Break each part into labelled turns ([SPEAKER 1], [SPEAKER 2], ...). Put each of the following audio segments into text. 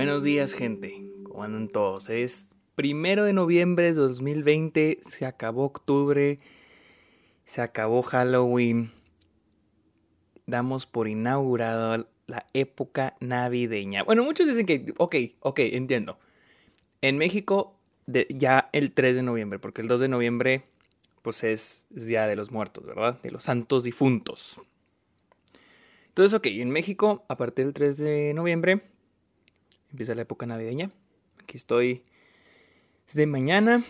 [SPEAKER 1] Buenos días, gente. ¿Cómo andan todos? Es primero de noviembre de 2020. Se acabó octubre. Se acabó Halloween. Damos por inaugurado la época navideña. Bueno, muchos dicen que, ok, ok, entiendo. En México, ya el 3 de noviembre, porque el 2 de noviembre, pues es, es Día de los Muertos, ¿verdad? De los Santos Difuntos. Entonces, ok, en México, a partir del 3 de noviembre, empieza la época navideña. Aquí estoy desde mañana,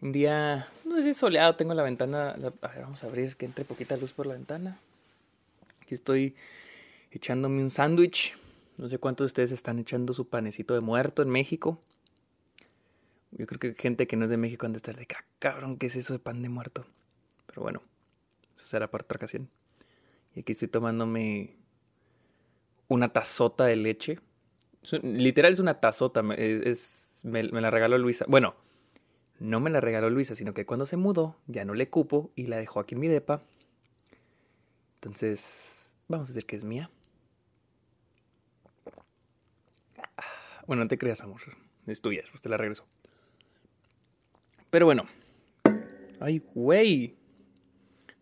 [SPEAKER 1] un día, no sé si soleado, tengo la ventana, a ver, vamos a abrir que entre poquita luz por la ventana. Aquí estoy echándome un sándwich. No sé cuántos de ustedes están echando su panecito de muerto en México. Yo creo que gente que no es de México han de estar de, ah, cabrón, ¿qué es eso de pan de muerto? Pero bueno, eso será para otra ocasión. Y aquí estoy tomándome una tazota de leche. Literal es una tazota. Es, me, la regaló Luisa. Bueno, no me la regaló Luisa, sino que cuando se mudó ya no le cupo y la dejó aquí en mi depa. Entonces, vamos a decir que es mía. Bueno, no te creas, amor. Es tuya, después te la regreso. Pero bueno. Ay, güey.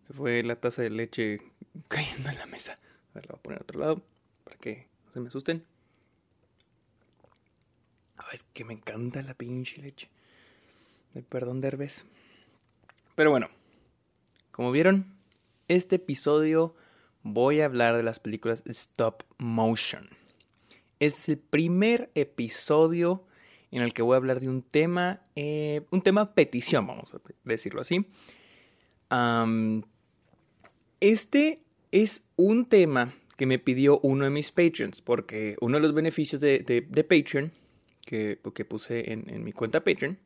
[SPEAKER 1] Se fue la taza de leche cayendo en la mesa. A ver, la voy a poner a otro lado para que no se me asusten. Es que me encanta la pinche leche. perdón, Derbez. Pero bueno, como vieron, este episodio voy a hablar de las películas stop motion. Es el primer episodio en el que voy a hablar de un tema, eh, un tema petición, vamos a decirlo así. Este es un tema que me pidió uno de mis patrons, porque uno de los beneficios de, de, Patreon que, que puse en, mi cuenta Patreon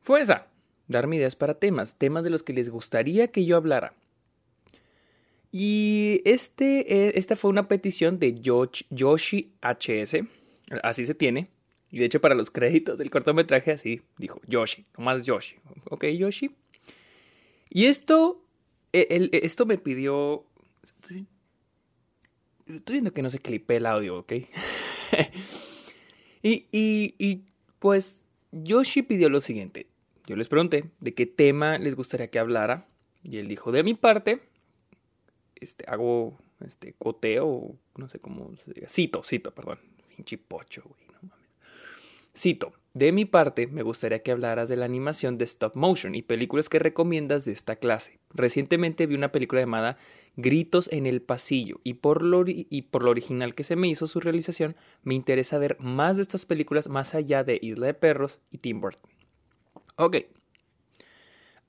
[SPEAKER 1] fue esa, darme ideas para temas, temas de los que les gustaría que yo hablara. Y este, eh, esta fue una petición de Yoshi HS, así se tiene. Y de hecho para los créditos del cortometraje así dijo Yoshi, nomás Yoshi. Ok, Yoshi. Y esto e, e, esto me pidió. Estoy, viendo que no se clipe el audio, ¿ok? y, y, y pues Yoshi pidió lo siguiente. Yo les pregunté de qué tema les gustaría que hablara. Y él dijo, de mi parte, este, hago este coteo, no sé cómo se diga. Cito, cito, perdón. Pinche pocho, güey, no mames. Cito. De mi parte, me gustaría que hablaras de la animación de stop motion y películas que recomiendas de esta clase. Recientemente vi una película llamada Gritos en el Pasillo y por, lo, y por lo original que se me hizo su realización, me interesa ver más de estas películas más allá de Isla de Perros y Tim Burton. Ok.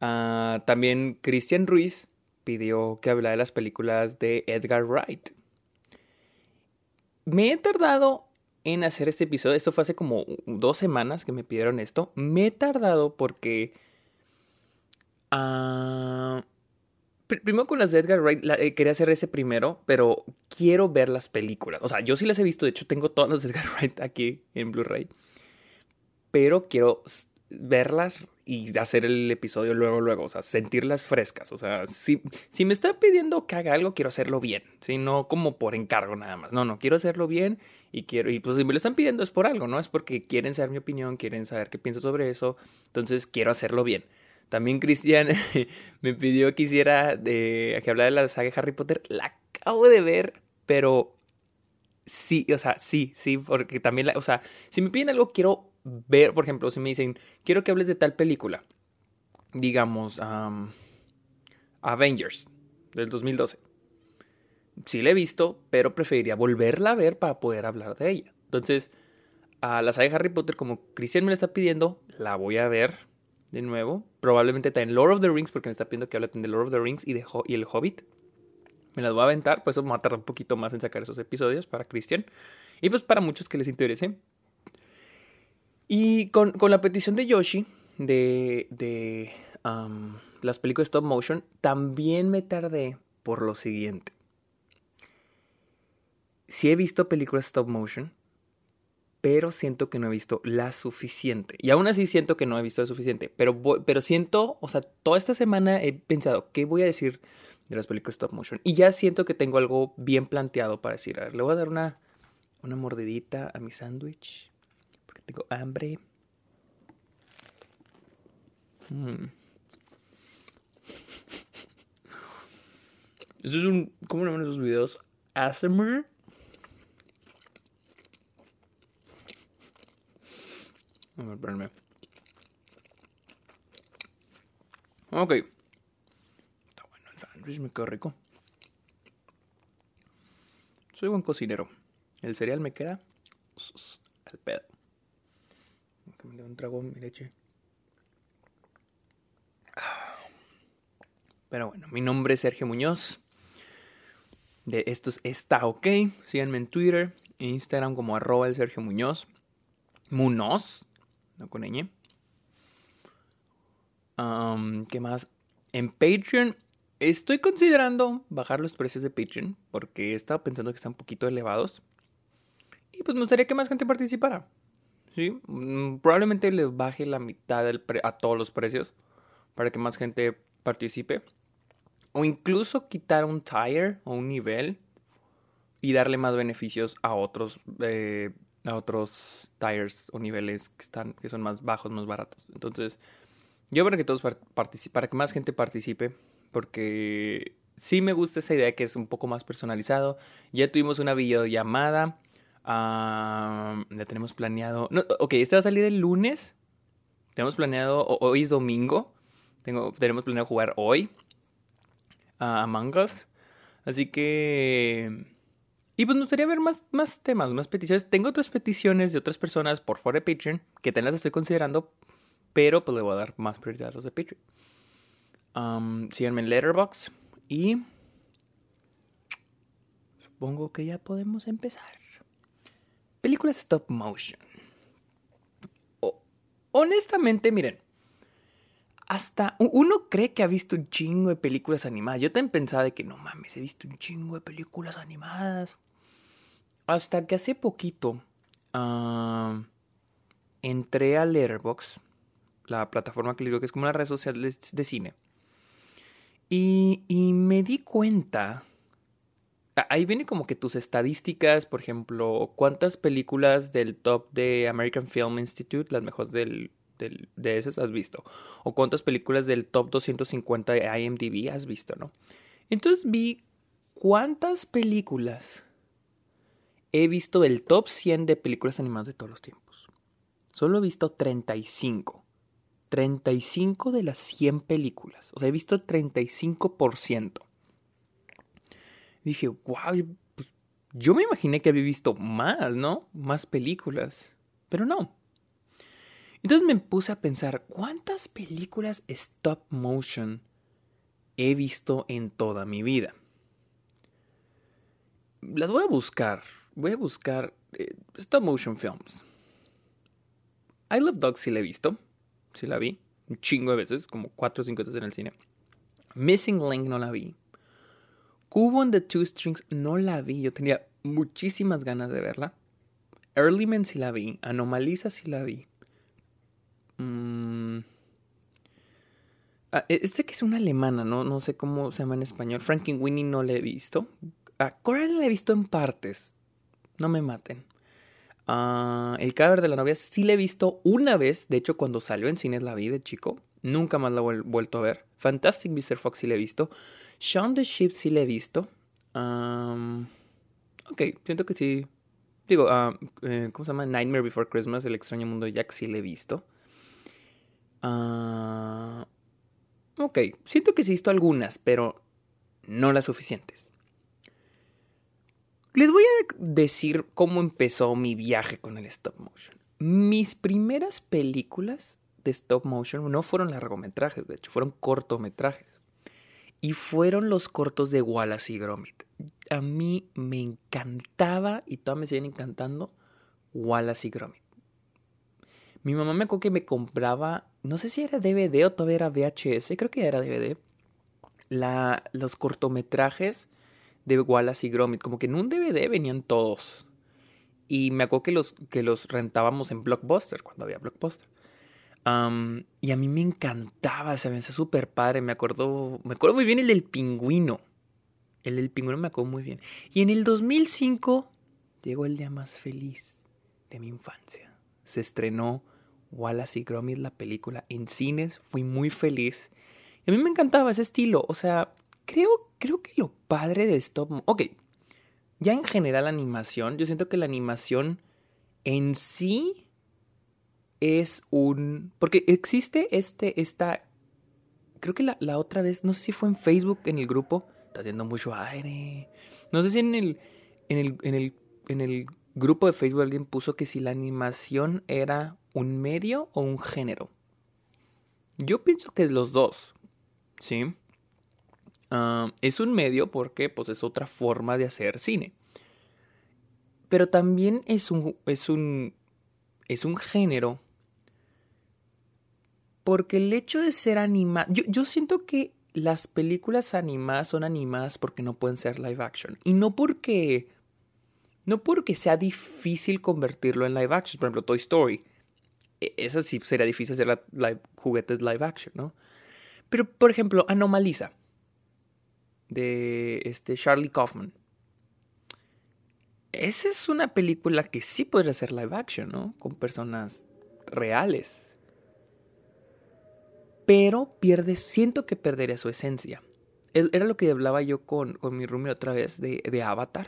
[SPEAKER 1] Ah, también Christian Ruiz pidió que hablara de las películas de Edgar Wright. Me he tardado en hacer este episodio. Esto fue hace como dos semanas que me pidieron esto. Me he tardado porque... Uh, primero con las de Edgar Wright, eh, quería hacer ese primero, pero quiero ver las películas. O sea, yo sí las he visto, de hecho tengo todas las de Edgar Wright aquí en Blu-ray. Pero quiero verlas y hacer el episodio luego, luego, o sea, sentirlas frescas. O sea, si, si me están pidiendo que haga algo, quiero hacerlo bien, ¿sí? No como por encargo nada más. No, no, quiero hacerlo bien y quiero, y pues si me lo están pidiendo es por algo, ¿no? Es porque quieren saber mi opinión, quieren saber qué pienso sobre eso, entonces quiero hacerlo bien. También Cristian me pidió que hiciera de, que hablara de la saga Harry Potter. La acabo de ver, pero sí, o sea, sí, sí, porque también, la, o sea, si me piden algo, quiero ver, por ejemplo, si me dicen, quiero que hables de tal película, digamos, Avengers del 2012. Sí la he visto, pero preferiría volverla a ver para poder hablar de ella. Entonces, a la saga de Harry Potter, como Cristian me la está pidiendo, la voy a ver de nuevo. Probablemente también Lord of the Rings, porque me está pidiendo que hable de Lord of the Rings y, de y el Hobbit. Me las voy a aventar, pues eso me va a tardar un poquito más en sacar esos episodios para Cristian. Y pues para muchos que les interese, y con, la petición de Yoshi de, de las películas stop motion, también me tardé por lo siguiente. Sí he visto películas stop motion, pero siento que no he visto la suficiente. Y aún así siento que no he visto la suficiente. Pero, pero siento, o sea, toda esta semana he pensado, ¿qué voy a decir de las películas stop motion? Y ya siento que tengo algo bien planteado para decir. A ver, le voy a dar una, una mordidita a mi sándwich. Porque tengo hambre. Mm. Este es un. ¿Cómo llaman esos videos? ASMR. A ver, espérenme. Ok. Está bueno el sándwich, me quedó rico. Soy buen cocinero. El cereal me queda al pedo. Que me le un trago mi leche. Pero bueno, mi nombre es Sergio Muñoz. De estos está ok. Síganme en Twitter e Instagram como arroba el Sergio Muñoz. Munoz, no con ñ. ¿Qué más? En Patreon estoy considerando bajar los precios de Patreon porque he estado pensando que están un poquito elevados. Y pues me gustaría que más gente participara. ¿Sí? Mm, probablemente les baje la mitad a todos los precios para que más gente participe. O incluso quitar un tier o un nivel y darle más beneficios a otros, eh, a otros tires o niveles que, están, que son más bajos, más baratos. Entonces, yo para que todos participen, para que más gente participe, porque sí me gusta esa idea que es un poco más personalizado. Ya tuvimos una videollamada. ya tenemos planeado. No, ok, este va a salir el lunes. Tenemos planeado. Hoy es domingo. Tengo, tenemos planeado jugar hoy a Among Us. Así que... Y pues me gustaría ver más, más temas, más peticiones. Tengo otras peticiones de otras personas por fuera de Patreon que te las estoy considerando, pero pues le voy a dar más prioridad a los de Patreon. Um, síganme en Letterboxd y supongo que ya podemos empezar. Películas stop motion. honestamente, miren, hasta uno cree que ha visto un chingo de películas animadas. Yo también pensaba de que no mames, he visto un chingo de películas animadas. Hasta que hace poquito ah, entré a Letterboxd, la plataforma que digo que es como una red social de, cine. Y, y me di cuenta ahí viene como que tus estadísticas, por ejemplo, cuántas películas del top de American Film Institute, las mejores del de esas has visto? ¿O cuántas películas del top 250 de IMDb has visto, no? Entonces vi cuántas películas he visto del top 100 de películas animadas de todos los tiempos. Solo he visto 35. 35 de las 100 películas. O sea, he visto el 35%. Dije, wow, pues, yo me imaginé que había visto más, ¿no? Más películas. Pero no. Entonces me puse a pensar, ¿cuántas películas stop motion he visto en toda mi vida? Las voy a buscar. Voy a buscar eh, stop motion films. I Love Dogs sí la he visto. Sí la vi. Un chingo de veces, como cuatro o cinco veces en el cine. Missing Link no la vi. Cubo and the Two Strings no la vi. Yo tenía muchísimas ganas de verla. Early Man sí la vi. Anomalisa sí la vi. Mm. Ah, e, este que es una alemana, ¿no? No sé cómo se llama en español. Winnie no la he visto. Ah, Coral la he visto en partes. No me maten. Ah, el cadáver de la novia sí la he visto una vez. De hecho, cuando salió en cines la vi de chico. Nunca más la he vuelto a ver. Fantastic Mr. Fox sí la he visto. Shaun the Sheep sí la he visto. ok, siento que sí. Digo, eh, ¿cómo se llama? Nightmare Before Christmas, El extraño mundo de Jack sí la he visto. Ah, ok, siento que sí he visto algunas, pero no las suficientes. Les voy a decir cómo empezó mi viaje con el stop motion. Mis primeras películas de stop motion no fueron largometrajes, de hecho, fueron cortometrajes. Y fueron los cortos de Wallace y Gromit. A mí me encantaba y todavía me siguen encantando Wallace y Gromit. Mi mamá me acuerdo que me compraba, no sé si era DVD o todavía era VHS, creo que era DVD, la, los cortometrajes de Wallace y Gromit. Como que en un DVD venían todos. Y me acuerdo que los, que los rentábamos en Blockbuster, cuando había Blockbuster. y a mí me encantaba, se me hacía súper padre. Me acuerdo, me acuerdo muy bien el del pingüino. El del pingüino me acuerdo muy bien. Y en el 2005 llegó el día más feliz de mi infancia. Se estrenó Wallace y Gromit, la película, en cines. Fui muy feliz. Y a mí me encantaba ese estilo. O sea, creo, creo que lo padre de stop... Ok, ya en general animación, yo siento que la animación en sí es un... Porque existe este, esta... Creo que la, la otra vez, no sé si fue en Facebook, en el grupo, está haciendo mucho aire. No sé si en el, en el, en el, en el grupo de Facebook alguien puso que si la animación era un medio o un género. Yo pienso que es los dos, ¿sí? Ah, es un medio porque pues, es otra forma de hacer cine. Pero también es un, es un, es un género porque el hecho de ser animado... Yo, yo siento que las películas animadas son animadas porque no pueden ser live action. Y no porque... No porque sea difícil convertirlo en live action. Por ejemplo, Toy Story. E, eso sí sería difícil hacer live, juguetes live action, ¿no? Pero, por ejemplo, Anomalisa. De este Charlie Kaufman. Esa es una película que sí podría ser live action, ¿no? Con personas reales pero pierde, siento que perdería su esencia. Era lo que hablaba yo con, con mi roomie otra vez de, de, Avatar,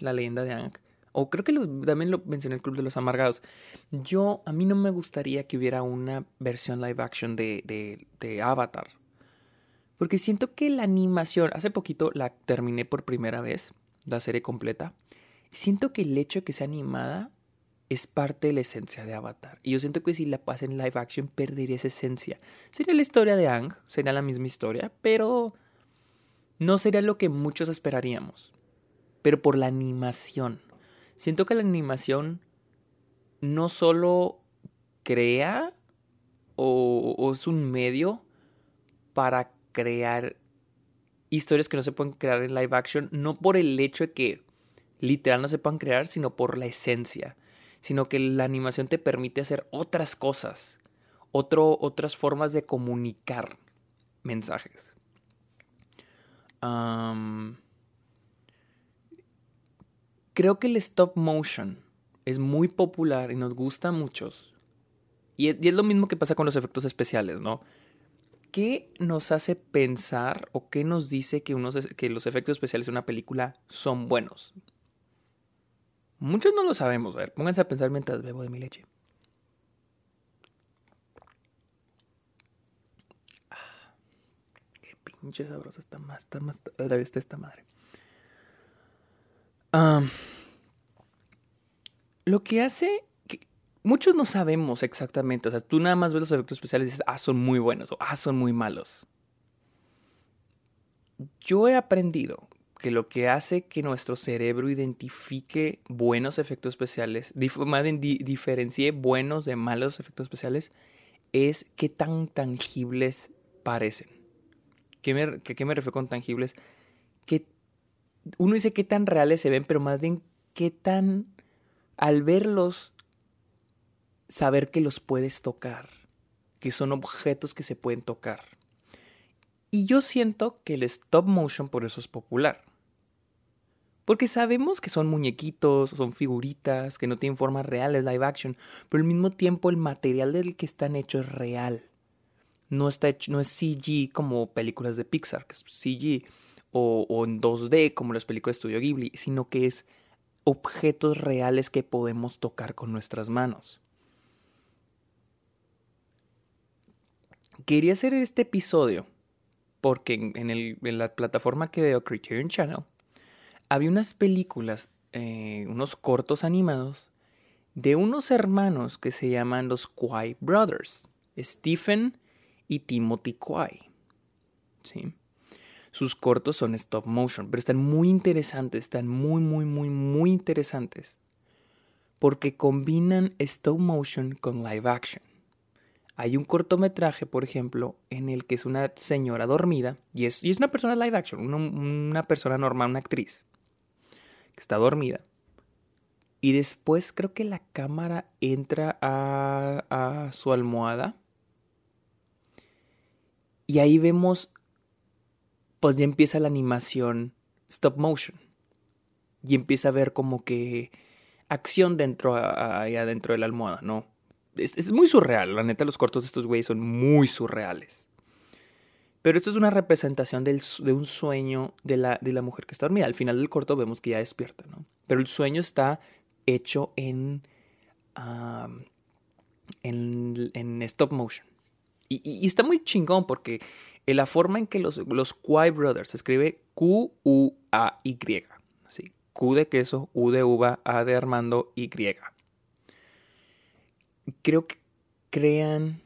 [SPEAKER 1] la leyenda de Aang. O creo que también lo mencioné en el Club de los Amargados. Yo, a mí no me gustaría que hubiera una versión live action de, de, de Avatar. Porque siento que la animación, hace poquito la terminé por primera vez, la serie completa. Siento que el hecho de que sea animada es parte de la esencia de Avatar. Y yo siento que si la pasa en live action perdería esa esencia. Sería la historia de Ang, sería la misma historia, pero no sería lo que muchos esperaríamos. Pero por la animación. Siento que la animación no solo crea o, o es un medio para crear historias que no se pueden crear en live action, no por el hecho de que literal no se puedan crear, sino por la esencia sino que la animación te permite hacer otras cosas, otro, otras formas de comunicar mensajes. creo que el stop motion es muy popular y nos gusta a muchos. Y es, lo mismo que pasa con los efectos especiales, ¿no? ¿Qué nos hace pensar o qué nos dice que, unos, que los efectos especiales de una película son buenos? Muchos no lo sabemos. A ver, pónganse a pensar mientras bebo de mi leche. Ah, qué pinche sabrosa está más, está más, está esta madre. lo que hace muchos no sabemos exactamente. O sea, tú nada más ves los efectos especiales y dices, ah, son muy buenos o ah, son muy malos. Yo he aprendido que lo que hace que nuestro cerebro identifique buenos efectos especiales, bien diferencie buenos de malos efectos especiales, es qué tan tangibles parecen. ¿Qué me, qué, me refiero con tangibles? Que uno dice qué tan reales se ven, pero más bien qué tan, al verlos, saber que los puedes tocar, que son objetos que se pueden tocar. Y yo siento que el stop motion por eso es popular. Porque sabemos que son muñequitos, son figuritas, que no tienen formas reales, live action, pero al mismo tiempo el material del que están hechos es real. No, está hecho, no es CG como películas de Pixar, que es CG, o, o en 2D como las películas de Studio Ghibli, sino que es objetos reales que podemos tocar con nuestras manos. Quería hacer este episodio porque en, la plataforma que veo, Criterion Channel, había unas películas, eh, unos cortos animados de unos hermanos que se llaman los Kwai Brothers, Stephen y Timothy. ¿Sí? Sus cortos son stop motion, pero están muy interesantes, están muy, muy, muy, muy interesantes. Porque combinan stop motion con live action. Hay un cortometraje, por ejemplo, en el que es una señora dormida y es, una persona live action, una, una persona normal, una actriz está dormida. Y después creo que la cámara entra a, a su almohada. Y ahí vemos, pues ya empieza la animación stop motion. y empieza a ver como que acción dentro allá dentro de la almohada, ¿no? Es, muy surreal, la neta los cortos de estos güeyes son muy surreales. Pero esto es una representación de un sueño de la, de la mujer que está dormida. Al final del corto vemos que ya despierta, ¿no? Pero el sueño está hecho en, en, stop motion. Y, está muy chingón porque la forma en que los, los Brothers se escribe Q-U-A-Y. Así, Q de queso, U de uva, A de Armando, Y. Creo que crean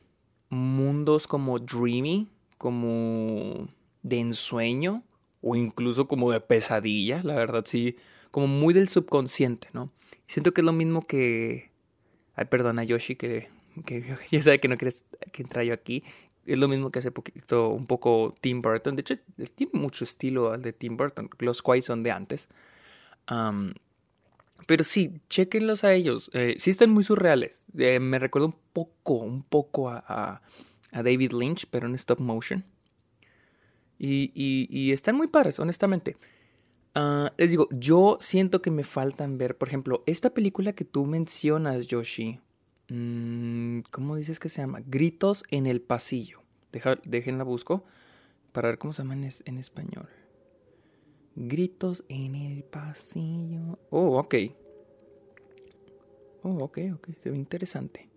[SPEAKER 1] mundos como dreamy, como de ensueño o incluso como de pesadilla, la verdad sí, como muy del subconsciente, ¿no? Siento que es lo mismo que... Ay, perdona Yoshi, que, ya sabe que no quieres que entre yo aquí. Es lo mismo que hace poquito, un poco Tim Burton. De hecho, tiene mucho estilo al de Tim Burton. Los Quai son de antes pero sí, chequenlos a ellos. Eh, sí están muy surreales. Eh, me recuerda un poco, un poco a, a, David Lynch, pero en stop motion. Y, y, están muy padres, honestamente. Ah, les digo, yo siento que me faltan ver, por ejemplo, esta película que tú mencionas, Yoshi. Mm, ¿Cómo dices que se llama? Gritos en el pasillo. Deja, déjenla busco para ver cómo se llama en español. Gritos en el pasillo. Oh, ok. Oh, ok, ok. Se ve interesante.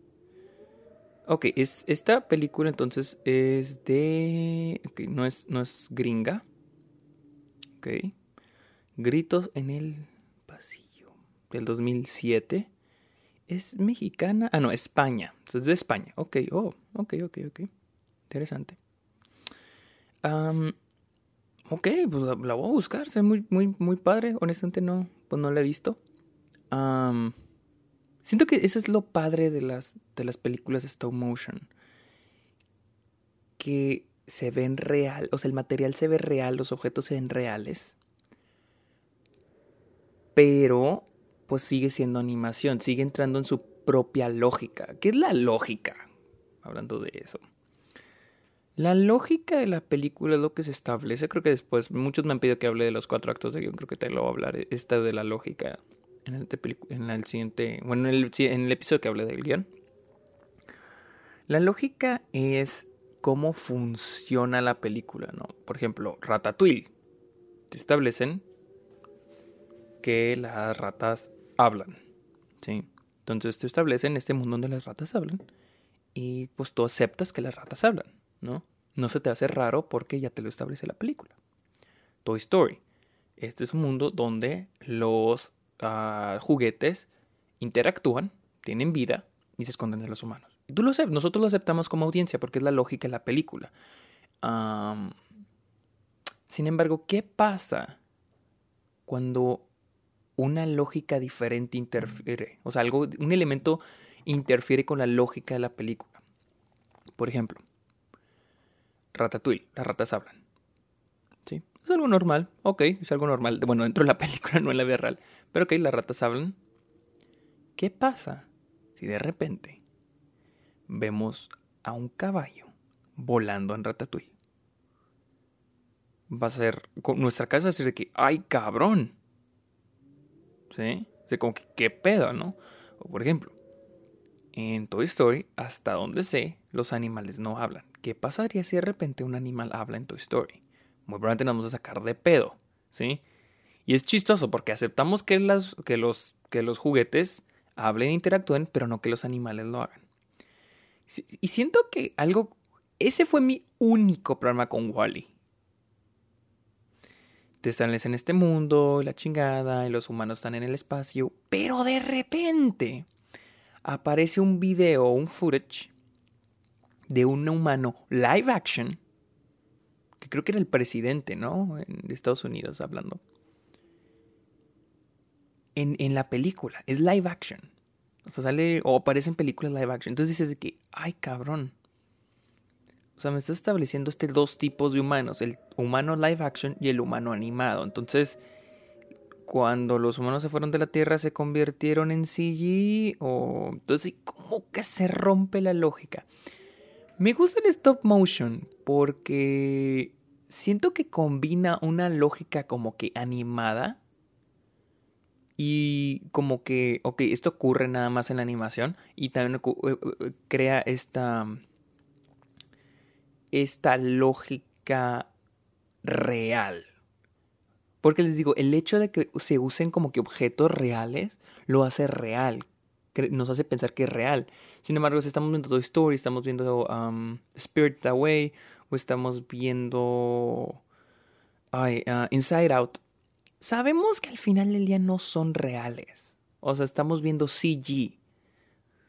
[SPEAKER 1] Ok, es, esta película entonces es de... Ok, no es, no es gringa. Ok. Gritos en el pasillo. Del 2007. Es mexicana. Ah, no, España. Es de España. Ok, oh, ok, ok, ok. Interesante. Ok, pues la, voy a buscar, se muy, muy, muy padre. Honestamente no, pues no la he visto. siento que eso es lo padre de las, de las películas stop motion. Que se ven real, o sea, el material se ve real, los objetos se ven reales. Pero, pues sigue siendo animación, sigue entrando en su propia lógica. ¿Qué es la lógica? Hablando de eso. La lógica de la película es lo que se establece. Creo que después, muchos me han pedido que hable de los cuatro actos de guion. Creo que te lo voy a hablar. Esta de la lógica en, el siguiente. Bueno, en el, en el episodio que hablé del guion. La lógica es cómo funciona la película, ¿no? Por ejemplo, Ratatouille. Te establecen que las ratas hablan. ¿Sí? Entonces te establecen este mundo donde las ratas hablan. Y pues tú aceptas que las ratas hablan. ¿No? No se te hace raro porque ya te lo establece la película. Toy Story. Este es un mundo donde los ah, juguetes interactúan, tienen vida y se esconden de los humanos. Y tú lo sabes, nosotros lo aceptamos como audiencia porque es la lógica de la película. sin embargo, ¿qué pasa cuando una lógica diferente interfiere? O sea, algo, un elemento interfiere con la lógica de la película. Por ejemplo, Ratatouille, las ratas hablan. ¿Sí? Es algo normal, ok, es algo normal. Bueno, dentro de la película, no en la vida real. Pero ok, las ratas hablan. ¿Qué pasa si de repente vemos a un caballo volando en Ratatouille? Va a ser, nuestra casa va a decir que, ¡ay, cabrón! ¿Sí? O como que, ¿qué pedo, no? O por ejemplo, en Toy Story, hasta donde sé, los animales no hablan. ¿Qué pasaría si de repente un animal habla en tu Story? Muy probablemente nos vamos a sacar de pedo, ¿sí? Y es chistoso porque aceptamos que, los, que los juguetes hablen e interactúen, pero no que los animales lo hagan. Y siento que algo... Ese fue mi único problema con Wally. Te están en este mundo, la chingada, y los humanos están en el espacio, pero de repente aparece un video, un footage de un humano live action, que creo que era el presidente, ¿no? De Estados Unidos hablando. En, en la película, es live action. O sea, sale o aparece en películas live action. Entonces dices de que, ay cabrón. O sea, me estás estableciendo este dos tipos de humanos, el humano live action y el humano animado. Entonces, cuando los humanos se fueron de la Tierra, se convirtieron en CG o entonces, ¿cómo que se rompe la lógica? Me gusta el stop motion porque siento que combina una lógica como que animada y como que, ok, esto ocurre nada más en la animación y también eh, eh, crea esta, esta lógica real. Porque les digo, el hecho de que se usen como que objetos reales lo hace real, nos hace pensar que es real. Sin embargo, si estamos viendo Toy Story, estamos viendo um, Spirit Away o estamos viendo uh, Inside Out, sabemos que al final del día no son reales. O sea, estamos viendo CG.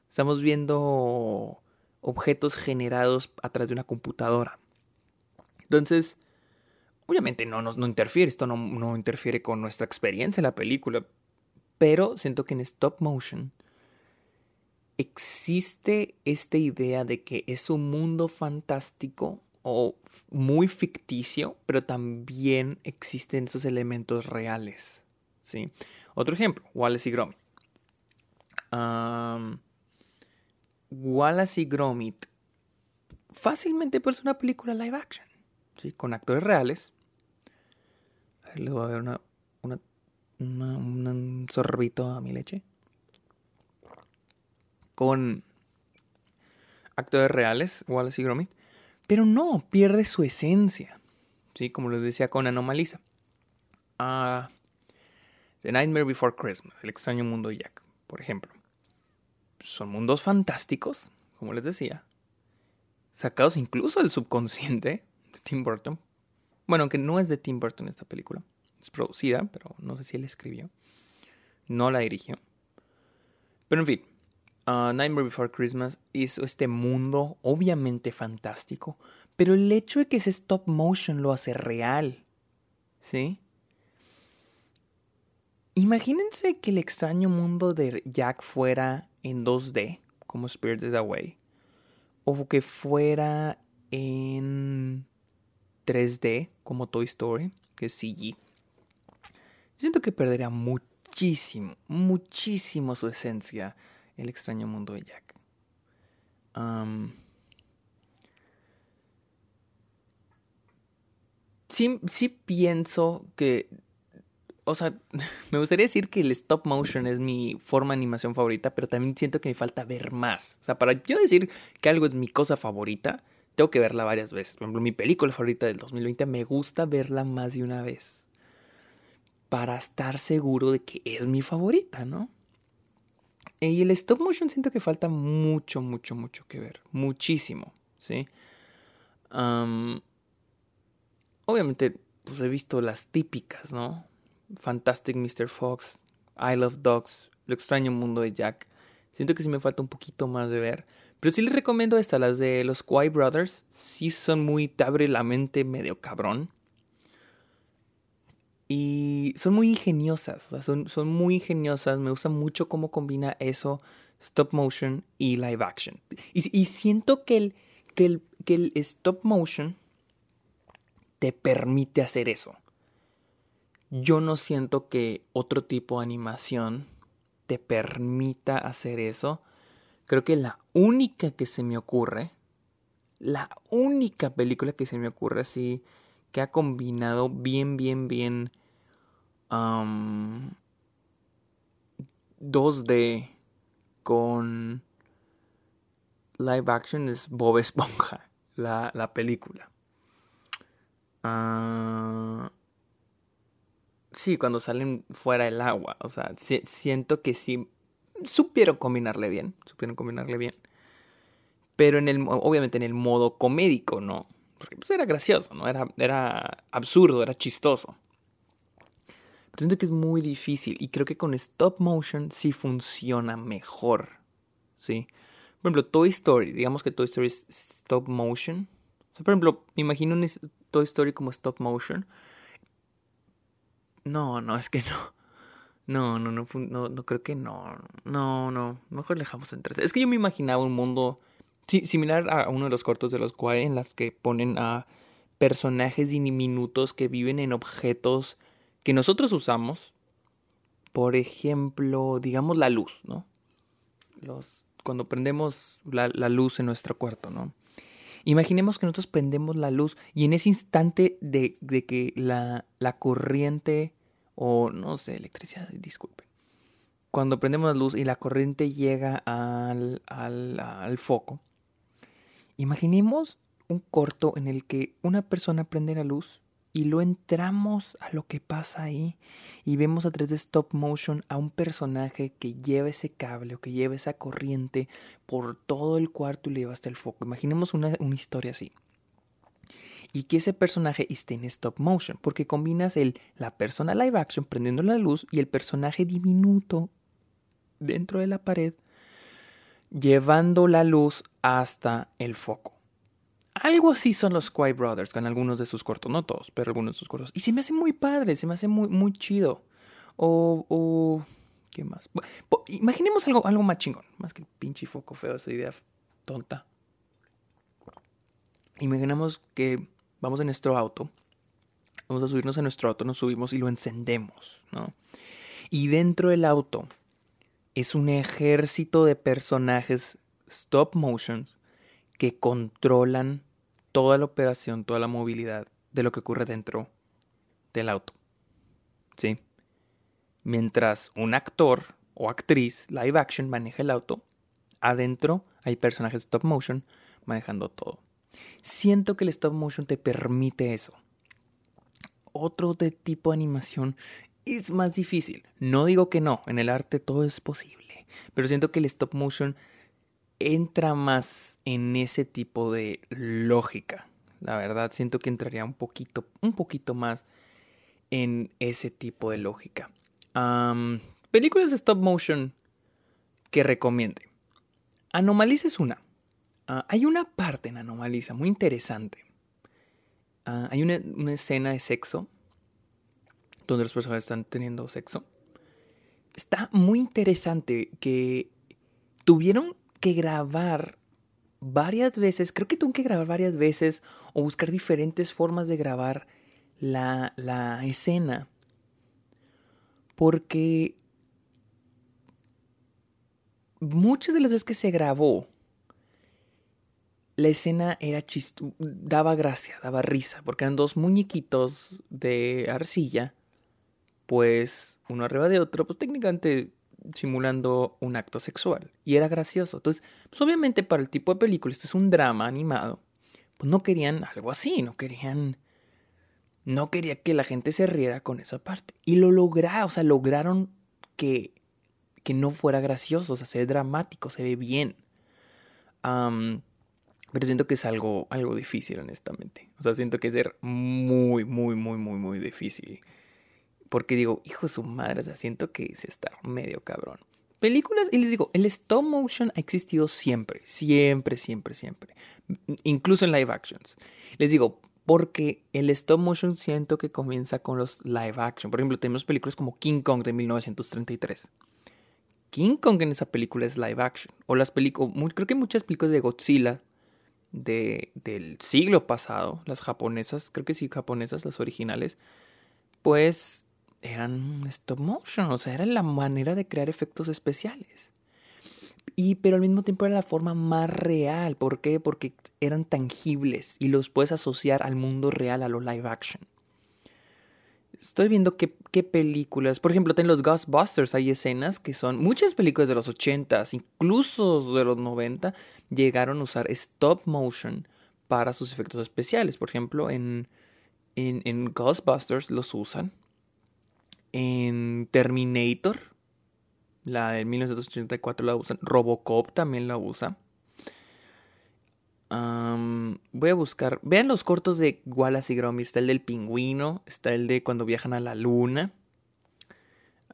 [SPEAKER 1] Estamos viendo objetos generados a través de una computadora. Entonces, obviamente no, no, no interfiere, esto no, no interfiere con nuestra experiencia en la película, pero siento que en stop motion existe esta idea de que es un mundo fantástico o muy ficticio, pero también existen esos elementos reales. ¿sí? Otro ejemplo, Wallace y Gromit. Wallace y Gromit fácilmente puede ser una película live action, ¿sí? con actores reales. A ver, les voy a ver una, una, un sorbito a mi leche. Con actores reales, Wallace y Gromit. Pero no, pierde su esencia. ¿Sí? Como les decía con Anomalisa. Ah, The Nightmare Before Christmas, El extraño mundo de Jack, por ejemplo. Son mundos fantásticos, como les decía. Sacados incluso del subconsciente de Tim Burton. Bueno, aunque no es de Tim Burton esta película. Es producida, pero no sé si él escribió. No la dirigió. Pero en fin, uh, Nightmare Before Christmas hizo este mundo obviamente fantástico, pero el hecho de que ese stop motion lo hace real, ¿sí? Imagínense que el extraño mundo de Jack fuera en 2D, como Spirited Away, o que fuera en 3D, como Toy Story, que es CG. Siento que perdería muchísimo, muchísimo su esencia el extraño mundo de Jack. sí, sí pienso que o sea, me gustaría decir que el stop motion es mi forma de animación favorita, pero también siento que me falta ver más. O sea, para yo decir que algo es mi cosa favorita, tengo que verla varias veces. Por ejemplo, mi película favorita del 2020 me gusta verla más de una vez. Para estar seguro de que es mi favorita, ¿no? Y el stop motion siento que falta mucho, mucho, mucho que ver. Muchísimo, ¿sí? obviamente, pues he visto las típicas, ¿no? Fantastic Mr. Fox, I Love Dogs, Lo extraño mundo de Jack. Siento que sí me falta un poquito más de ver. Pero sí les recomiendo estas, las de los Kwai Brothers. Sí son muy, te abre la mente medio cabrón. Y son muy ingeniosas, son, son muy ingeniosas. Me gusta mucho cómo combina eso, stop motion y live action. Y, siento que el, que, el, que el stop motion te permite hacer eso. Yo no siento que otro tipo de animación te permita hacer eso. Creo que la única que se me ocurre, la única película que se me ocurre así que ha combinado bien, bien, bien 2D con live action es Bob Esponja, la, la película. Uh, sí, cuando salen fuera del agua, o sea, siento que sí supieron combinarle bien, supieron combinarle bien. Pero en el, obviamente en el modo comédico, ¿no? Porque pues era gracioso, ¿no? Era, era absurdo, era chistoso. Pero siento que es muy difícil y creo que con stop motion sí funciona mejor. ¿Sí? Por ejemplo, Toy Story, digamos que Toy Story es stop motion. por ejemplo, me imagino un Toy Story como stop motion. No, no, es que no. No, no, no, no, creo que no. No, no, mejor dejamos entre. Es que yo me imaginaba un mundo Sí, similar a uno de los cortos de los Kwai en las que ponen a personajes diminutos que viven en objetos que nosotros usamos. Por ejemplo, digamos la luz, ¿no? Los, cuando prendemos la, luz en nuestro cuarto, ¿no? Imaginemos que nosotros prendemos la luz y en ese instante de, de que la, la corriente o no sé, electricidad, disculpen. cuando prendemos la luz y la corriente llega al, al, al foco, imaginemos un corto en el que una persona prende la luz y lo entramos a lo que pasa ahí y vemos a través de stop motion a un personaje que lleva ese cable o que lleva esa corriente por todo el cuarto y le lleva hasta el foco. Imaginemos una, una historia así. Y que ese personaje esté en stop motion, porque combinas el, la persona live action prendiendo la luz y el personaje diminuto dentro de la pared llevando la luz hasta el foco. Algo así son los Squire Brothers con algunos de sus cortos, no todos, pero algunos de sus cortos. Y se me hace muy padre, se me hace muy, muy chido. O, o, ¿qué más? Imaginemos algo, algo más chingón, más que el pinche foco feo, esa idea tonta. Imaginemos que vamos en nuestro auto, vamos a subirnos a nuestro auto, nos subimos y lo encendemos, ¿no? Y dentro del auto es un ejército de personajes stop motion que controlan toda la operación, toda la movilidad de lo que ocurre dentro del auto. ¿Sí? Mientras un actor o actriz live action maneja el auto, adentro hay personajes stop motion manejando todo. Siento que el stop motion te permite eso. Otro de tipo de animación es más difícil. No digo que no, en el arte todo es posible, pero siento que el stop motion entra más en ese tipo de lógica. La verdad, siento que entraría un poquito, un poquito más en ese tipo de lógica. películas de stop motion que recomiende. Anomaliza es una. Ah, hay una parte en Anomaliza muy interesante. Ah, hay una, una escena de sexo donde los personajes están teniendo sexo. Está muy interesante que tuvieron que grabar varias veces, creo que tuve que grabar varias veces o buscar diferentes formas de grabar la, la escena. Porque muchas de las veces que se grabó, la escena era chisto, daba gracia, daba risa, porque eran dos muñequitos de arcilla, pues uno arriba de otro, pues técnicamente simulando un acto sexual. Y era gracioso. Entonces, pues obviamente para el tipo de película, esto es un drama animado, pues no querían algo así, no querían... No quería que la gente se riera con esa parte. Y lo lograron, o sea, lograron que, que no fuera gracioso, o sea, se ve dramático, se ve bien. pero siento que es algo, algo difícil, honestamente. O sea, siento que es ser muy, muy, muy, muy, muy difícil porque digo, hijo de su madre, o sea, siento que se está medio cabrón. Películas, y les digo, el stop motion ha existido siempre, siempre, siempre, siempre. Incluso en live actions. Les digo, porque el stop motion siento que comienza con los live action. Por ejemplo, tenemos películas como King Kong de 1933. King Kong en esa película es live action. O las películas, creo que muchas películas de Godzilla de, del siglo pasado, las japonesas, creo que sí, japonesas, las originales, pues eran stop motion, o sea, era la manera de crear efectos especiales. Y pero al mismo tiempo era la forma más real, ¿por qué? Porque eran tangibles y los puedes asociar al mundo real, a lo live action. Estoy viendo qué, qué películas, por ejemplo, en los Ghostbusters hay escenas que son, muchas películas de los 80 incluso de los 90, llegaron a usar stop motion para sus efectos especiales. Por ejemplo, en, en, en Ghostbusters los usan en Terminator, la de 1984 la usan. Robocop también la usa. voy a buscar. Vean los cortos de Wallace y Gromit. Está el del pingüino. Está el de cuando viajan a la luna.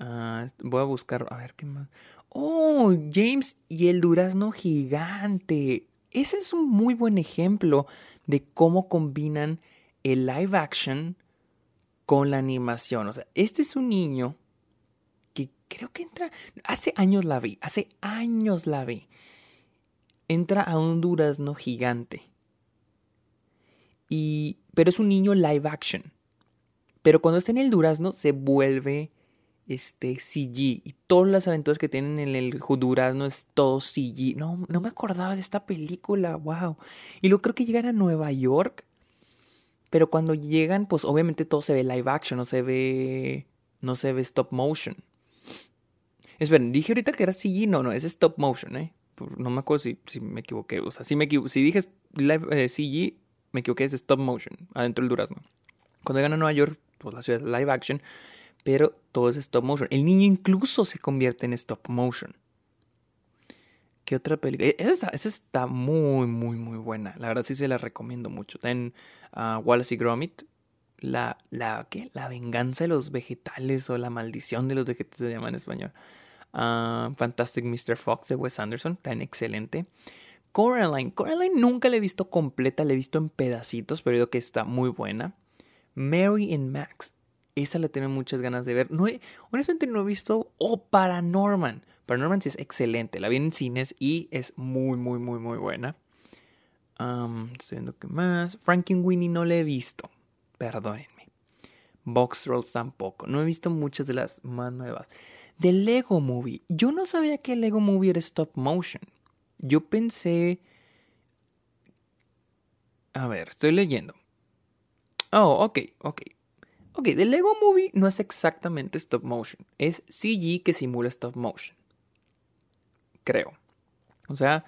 [SPEAKER 1] Ah, voy a buscar. A ver qué más. Oh, James y el durazno gigante. Ese es un muy buen ejemplo de cómo combinan el live action con la animación. O sea, este es un niño que creo que entra, hace años la vi, hace años la vi. Entra a un durazno gigante. Y, pero es un niño live action. Pero cuando está en el durazno se vuelve este CG y todas las aventuras que tienen en el durazno es todo CG. No, no me acordaba de esta película, wow. Y luego creo que llegan a Nueva York pero cuando llegan, pues obviamente todo se ve live action, no se ve. No se ve stop motion. Esperen, dije ahorita que era CG, no, no, es stop motion, ¿eh? No me acuerdo si, si me equivoqué, o sea, si, me si dije live, eh, CG, me equivoqué, es stop motion, adentro del durazno. Cuando llegan a Nueva York, pues la ciudad live action, pero todo es stop motion. El niño incluso se convierte en stop motion. ¿Qué otra película? E, esa está, esa está muy, muy, muy buena. La verdad sí se la recomiendo mucho. En uh, Wallace y Gromit, la, la, ¿qué? la venganza de los vegetales o la maldición de los vegetales se llama en español. Uh, Fantastic Mr. Fox de Wes Anderson, tan excelente. Coraline, Coraline nunca la he visto completa, la he visto en pedacitos, pero digo que está muy buena. Mary and Max, esa la tengo muchas ganas de ver. No honestamente no he visto. Oh, Paranorman. Paranorman sí es excelente. La vi en cines y es muy, muy, muy, muy buena. estoy viendo qué más. Winnie no la he visto. Perdónenme. Box Rolls tampoco. No he visto muchas de las más nuevas. The Lego Movie. Yo no sabía que el Lego Movie era stop motion. Yo pensé. A ver, estoy leyendo. Oh, ok, ok. Ok, The Lego Movie no es exactamente stop motion. Es CG que simula stop motion creo. O sea,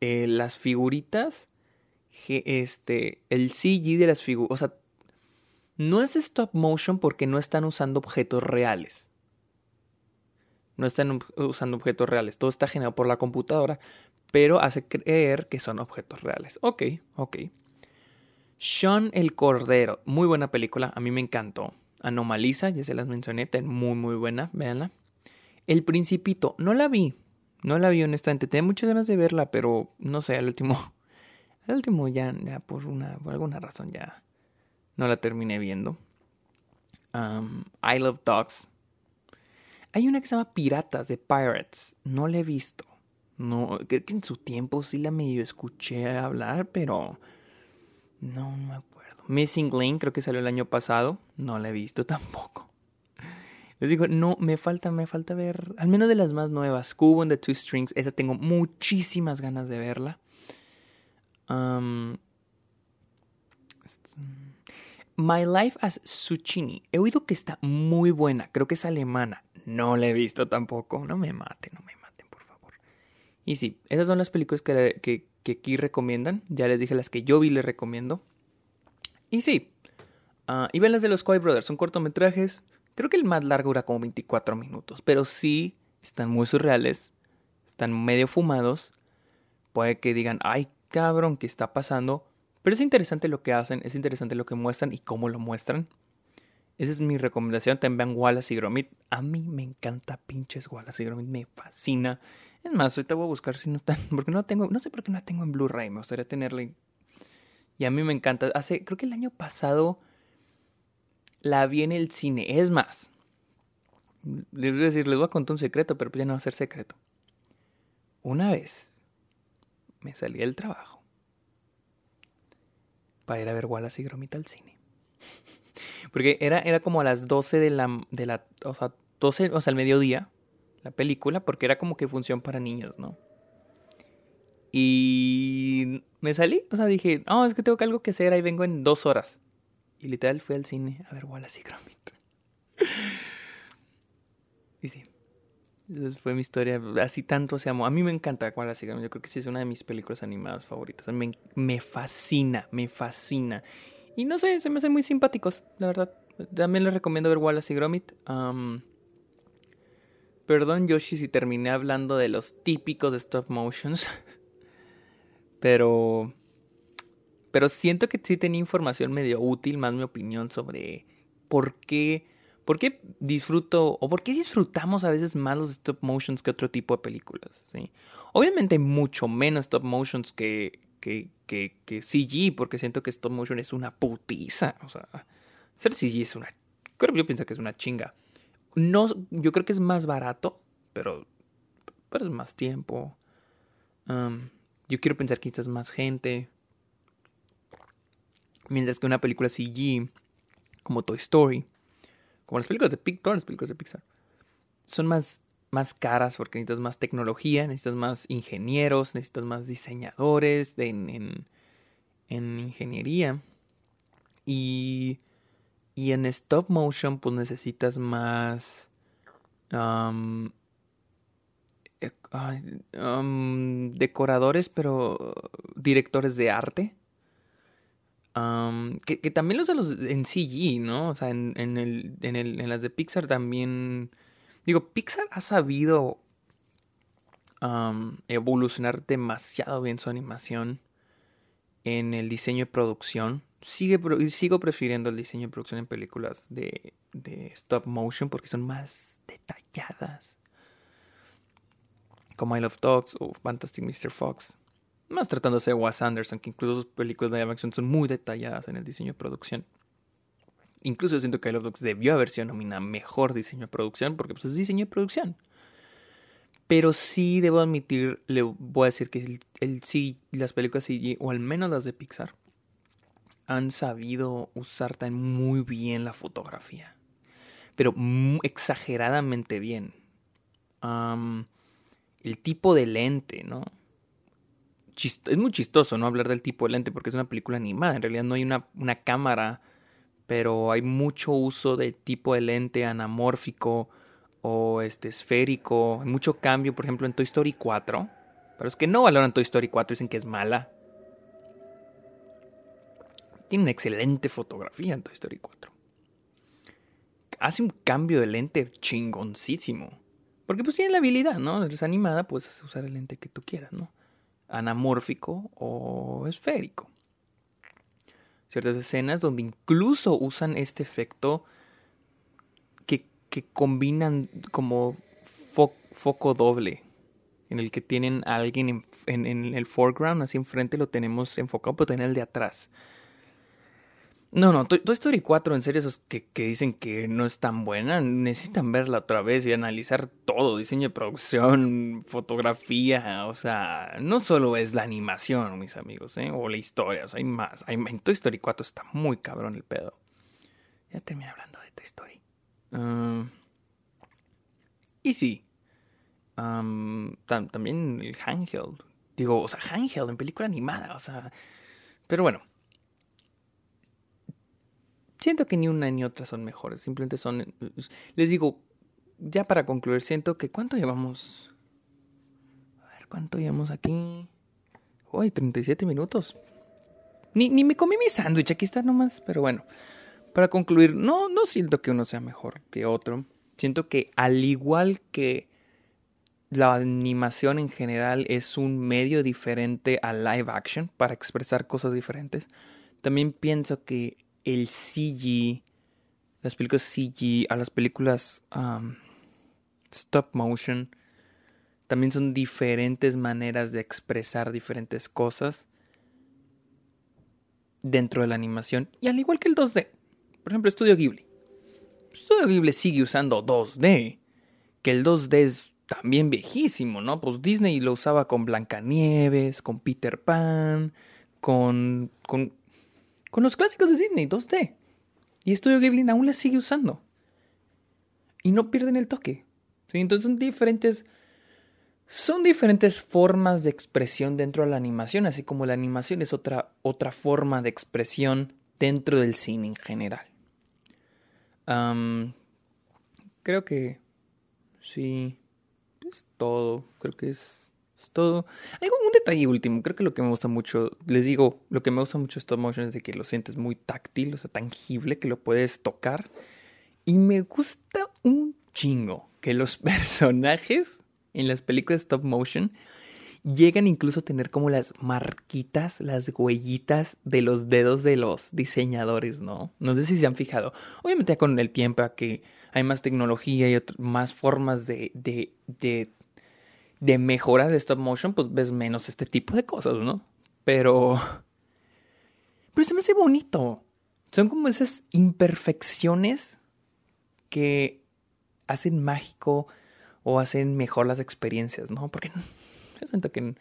[SPEAKER 1] eh, las figuritas, este, el CG de las figuras, o sea, no es stop motion porque no están usando objetos reales. No están usando objetos reales. Todo está generado por la computadora, pero hace creer que son objetos reales. Ok, ok. Sean el Cordero, muy buena película, a mí me encantó. Anomaliza, ya se las mencioné, muy muy buena, véanla. El Principito, no la vi, no la vi honestamente. Tenía muchas ganas de verla, pero no sé, al último. Al último ya, ya por una. por alguna razón ya. No la terminé viendo. I Love Dogs. Hay una que se llama Piratas de Pirates. No la he visto. No, creo que en su tiempo sí la medio escuché hablar, pero. No, no me acuerdo. Missing Link, creo que salió el año pasado. No la he visto tampoco. Les digo, no, me falta, me falta ver, al menos de las más nuevas, Cubo and the Two Strings, esa tengo muchísimas ganas de verla. My Life as Zucchini, he oído que está muy buena, creo que es alemana, no la he visto tampoco, no me maten, no me maten, por favor. Y sí, esas son las películas que, que, aquí recomiendan, ya les dije las que yo vi les recomiendo. Y sí, ah, y ven las de los Coy Brothers, son cortometrajes, Creo que el más largo dura como 24 minutos, pero sí están muy surreales, están medio fumados. Puede que digan, ay cabrón, ¿qué está pasando? Pero es interesante lo que hacen, es interesante lo que muestran y cómo lo muestran. Esa es mi recomendación. También Wallace y Gromit. A mí me encanta pinches Wallace y Gromit, me fascina. Es más, ahorita voy a buscar si no están, porque no tengo, no sé por qué no tengo en Blu-ray, me gustaría tenerle. Y a mí me encanta. Hace, creo que el año pasado la vi en el cine. Es más, les voy a decir, les voy a contar un secreto, pero ya no va a ser secreto. Una vez me salí del trabajo para ir a ver Wallace y Gromita al cine. Porque era, era como a las 12 de la, de la, o sea, 12, o sea, al mediodía, la película, porque era como que función para niños, ¿no? Y me salí, o sea, dije, no, es que tengo algo que hacer, ahí vengo en dos horas. Y literal fui al cine a ver Wallace y Gromit. y sí. Esa fue mi historia. Así tanto se amó. A mí me encanta Wallace y Gromit. Yo creo que sí es una de mis películas animadas favoritas. Me, me fascina, me fascina. Y no sé, se me hacen muy simpáticos, la verdad. También les recomiendo ver Wallace y Gromit. Perdón, Yoshi, si terminé hablando de los típicos de stop motions. Pero pero siento que sí tenía información medio útil, más mi opinión sobre por qué, por qué disfruto o por qué disfrutamos a veces más los stop motions que otro tipo de películas. ¿sí? Obviamente mucho menos stop motions que, que, que, que CG, porque siento que stop motion es una putiza. O sea, hacer CG es una... Creo yo pienso que es una chinga. No, yo creo que es más barato, pero, pero es más tiempo. yo quiero pensar que necesitas más gente. Mientras que una película CG, como Toy Story, como las películas de Pixar, las películas de Pixar, son más, más caras porque necesitas más tecnología, necesitas más ingenieros, necesitas más diseñadores de, en, en, ingeniería. Y, y en stop motion, pues necesitas más. eh, decoradores, pero directores de arte. Que, también los de los en CG, ¿no? O sea, en, en, el, en, el, en las de Pixar también. Digo, Pixar ha sabido evolucionar demasiado bien su animación en el diseño de producción. Sigo prefiriendo el diseño de producción en películas de, stop motion porque son más detalladas. Como I Love Dogs o Fantastic Mr. Fox. Más tratándose de Wes Anderson, que incluso sus películas de live action son muy detalladas en el diseño de producción. Incluso siento que I Love Dogs debió haber sido nominada mejor diseño de producción porque pues, es diseño de producción. Pero sí debo admitir, le voy a decir que el, sí, las películas CG, o al menos las de Pixar, han sabido usar tan muy bien la fotografía. Pero exageradamente bien. el tipo de lente, ¿no? es muy chistoso, ¿no? Hablar del tipo de lente porque es una película animada. En realidad no hay una, una cámara, pero hay mucho uso de tipo de lente anamórfico o este esférico, mucho cambio, por ejemplo, en Toy Story 4. Para los que no valoran Toy Story 4 dicen que es mala. Tiene una excelente fotografía en Toy Story 4. Hace un cambio de lente chingoncísimo. Porque pues tiene la habilidad, ¿no? Es animada, puedes usar el lente que tú quieras, ¿no? Anamórfico o esférico. Ciertas escenas donde incluso usan este efecto que combinan como foco doble, en el que tienen a alguien en, el foreground, así enfrente lo tenemos enfocado, pero tienen el de atrás. No, no, Toy Story 4, en serio, esos que, que, dicen que no es tan buena, necesitan verla otra vez y analizar todo, diseño de producción, fotografía, o sea, no solo es la animación, mis amigos, ¿eh? o la historia, o sea, hay más. En Toy Story 4 está muy cabrón el pedo. Ya terminé hablando de Toy Story. Ah, y sí. también el handheld. Digo, o sea, handheld en película animada. O sea. Pero bueno. Siento que ni una ni otra son mejores. Simplemente son. Les digo, ya para concluir, siento que. ¿Cuánto llevamos? A ver, ¿cuánto llevamos aquí? Uy, 37 minutos. Ni, ni me comí mi sándwich, aquí está nomás. Pero bueno. Para concluir, no, no siento que uno sea mejor que otro. Siento que al igual que la animación en general es un medio diferente a live action para expresar cosas diferentes, también pienso que el CG, las películas CG, a las películas stop motion, también son diferentes maneras de expresar diferentes cosas dentro de la animación. Y al igual que el 2D. Por ejemplo, Estudio Ghibli. Estudio Ghibli sigue usando 2D. Que el 2D es también viejísimo, ¿no? Pues Disney lo usaba con Blancanieves, con Peter Pan, con, con, con los clásicos de Disney, 2D. Y Estudio Ghibli aún la sigue usando. Y no pierden el toque. Entonces son diferentes. Son diferentes formas de expresión dentro de la animación, así como la animación es otra, otra forma de expresión dentro del cine en general creo que sí, es todo, creo que es, todo. Hay un detalle último, creo que lo que me gusta mucho, les digo, lo que me gusta mucho de stop motion es de que lo sientes muy táctil, o sea, tangible, que lo puedes tocar. Y me gusta un chingo que los personajes en las películas stop motion llegan incluso a tener como las marquitas, las huellitas de los dedos de los diseñadores, ¿no? No sé si se han fijado. Obviamente con el tiempo que hay más tecnología y más formas de, de, de, de mejorar el stop motion, pues ves menos este tipo de cosas, ¿no? Pero... Pero se me hace bonito. Son como esas imperfecciones que hacen mágico o hacen mejor las experiencias, ¿no? Porque yo siento que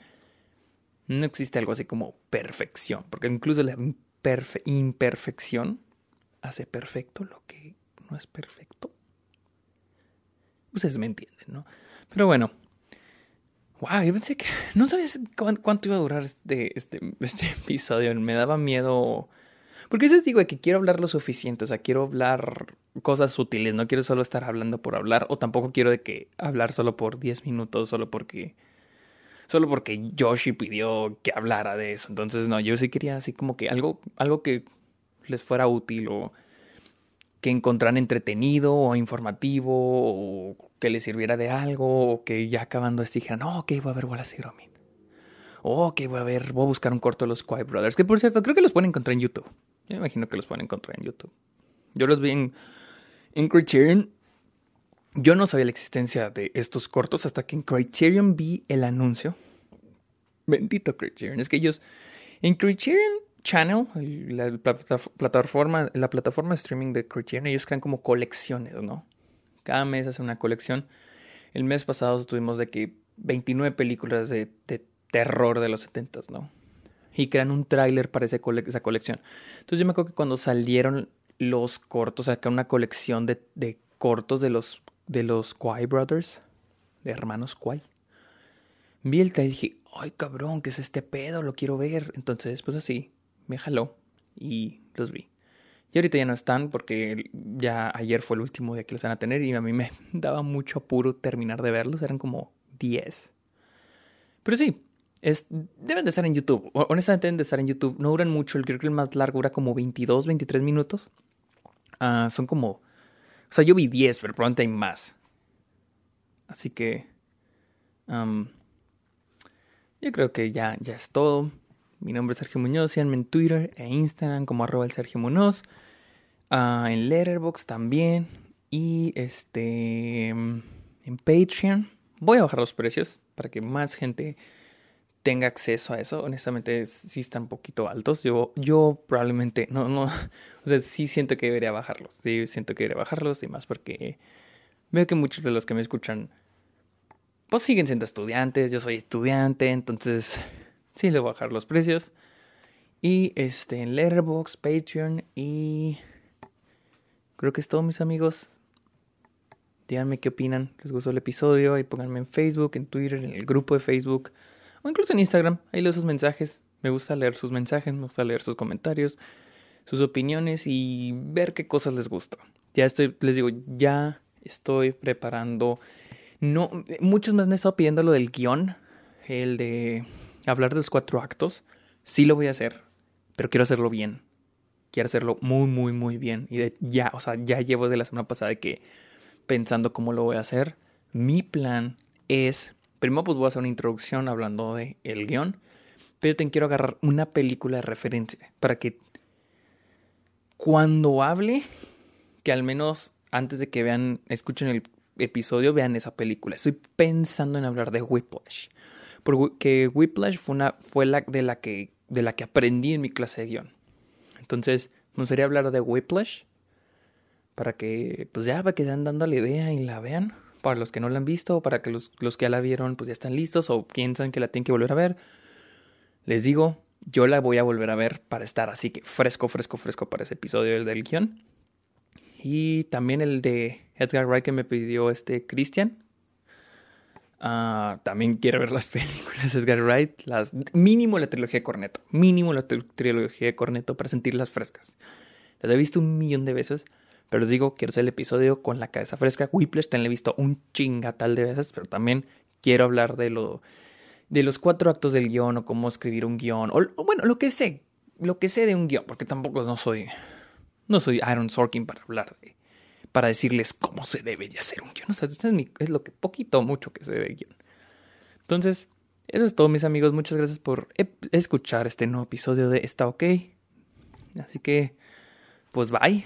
[SPEAKER 1] no existe algo así como perfección, porque incluso la imperfección hace perfecto lo que no es perfecto. Ustedes me entienden, ¿no? Pero bueno. Wow, yo pensé que no sabía cuánto iba a durar este, este, este episodio. Me daba miedo. Porque a veces digo que quiero hablar lo suficiente, o sea, quiero hablar cosas útiles, no quiero solo estar hablando por hablar, o tampoco quiero de que hablar solo por 10 minutos, solo porque solo porque Yoshi pidió que hablara de eso. Entonces, no, yo sí quería así como que algo, algo que les fuera útil o que encontraran entretenido o informativo o que les sirviera de algo o que ya acabando esto dijeran, no, ok, voy a ver Wallace y Gromit. Oh, ok, voy a ver, voy a buscar un corto de los Quiet Brothers, que por cierto, creo que los pueden encontrar en YouTube. Yo imagino que los pueden encontrar en YouTube. Yo los vi en, en Criterion yo no sabía la existencia de estos cortos hasta que en Criterion vi el anuncio. Bendito Criterion. Es que ellos. En Criterion Channel, la plataforma, la plataforma de streaming de Criterion, ellos crean como colecciones, ¿no? Cada mes hacen una colección. El mes pasado tuvimos de que 29 películas de, terror de los 70, ¿no? Y crean un tráiler para esa colección. Entonces yo me acuerdo que cuando salieron los cortos, acá una colección de, cortos de los de los Kwai Brothers, de hermanos Kwai. Vi el y dije, ay cabrón, ¿qué es este pedo? Lo quiero ver. Entonces, pues así, me jaló y los vi. Y ahorita ya no están porque ya ayer fue el último día que los van a tener y a mí me daba mucho apuro terminar de verlos. Eran como 10. Pero sí, es, deben de estar en YouTube. Honestamente deben de estar en YouTube. No duran mucho. El creo que más largo dura como 22, 23 minutos. Ah, son como o sea, yo vi 10, pero probablemente hay más. Así que... yo creo que ya, ya es todo. Mi nombre es Sergio Muñoz. Síganme en Twitter e Instagram como arroba el Sergio Muñoz. Ah, en Letterboxd también. Y este... En Patreon. Voy a bajar los precios para que más gente tenga acceso a eso. Honestamente, sí están un poquito altos. Yo, yo probablemente, no, no, o sea, sí siento que debería bajarlos. Sí siento que debería bajarlos y más porque veo que muchos de los que me escuchan, pues siguen siendo estudiantes. Yo soy estudiante, entonces sí le voy a bajar los precios. Y este, en Letterboxd, Patreon y creo que es todo, mis amigos. Díganme qué opinan. ¿Les gustó el episodio? Y pónganme en Facebook, en Twitter, en el grupo de Facebook o incluso en Instagram. Ahí leo sus mensajes. Me gusta leer sus mensajes, me gusta leer sus comentarios, sus opiniones y ver qué cosas les gusta. Ya estoy, les digo, ya estoy preparando. No, muchos me han estado pidiendo lo del guion, el de hablar de los cuatro actos. Sí lo voy a hacer, pero quiero hacerlo bien. Quiero hacerlo muy, muy, muy bien. Y ya, o sea, ya llevo de la semana pasada que pensando cómo lo voy a hacer. Mi plan es Primero pues voy a hacer una introducción hablando de el guion, pero te quiero agarrar una película de referencia para que cuando hable, que al menos antes de que vean, escuchen el episodio, vean esa película. Estoy pensando en hablar de Whiplash, porque Whiplash fue una fue la de la que de la que aprendí en mi clase de guion. Entonces, me gustaría hablar de Whiplash para que pues ya para que se dando la idea y la vean para los que no la han visto, para que los, los que ya la vieron pues ya están listos o piensan que la tienen que volver a ver. Les digo, yo la voy a volver a ver para estar así que fresco, fresco, fresco para ese episodio del guion. Y también el de Edgar Wright que me pidió este Christian. Ah, también quiero ver las películas de Edgar Wright. Las, mínimo la trilogía de Corneto. Mínimo la trilogía de Corneto para sentirlas frescas. Las he visto un millón de veces. Pero os digo, quiero hacer el episodio con la cabeza fresca. Whiplash también he visto un chingatal de veces, pero también quiero hablar de lo de los cuatro actos del guion o cómo escribir un guion. O, bueno, lo que sé. Lo que sé de un guion, porque tampoco no soy. No soy Aaron Sorkin para hablar de. Para decirles cómo se debe de hacer un guion. O sea, es, es lo que poquito mucho que sé de guion. Entonces, eso es todo, mis amigos. Muchas gracias por escuchar este nuevo episodio de Está OK. Así que, pues bye.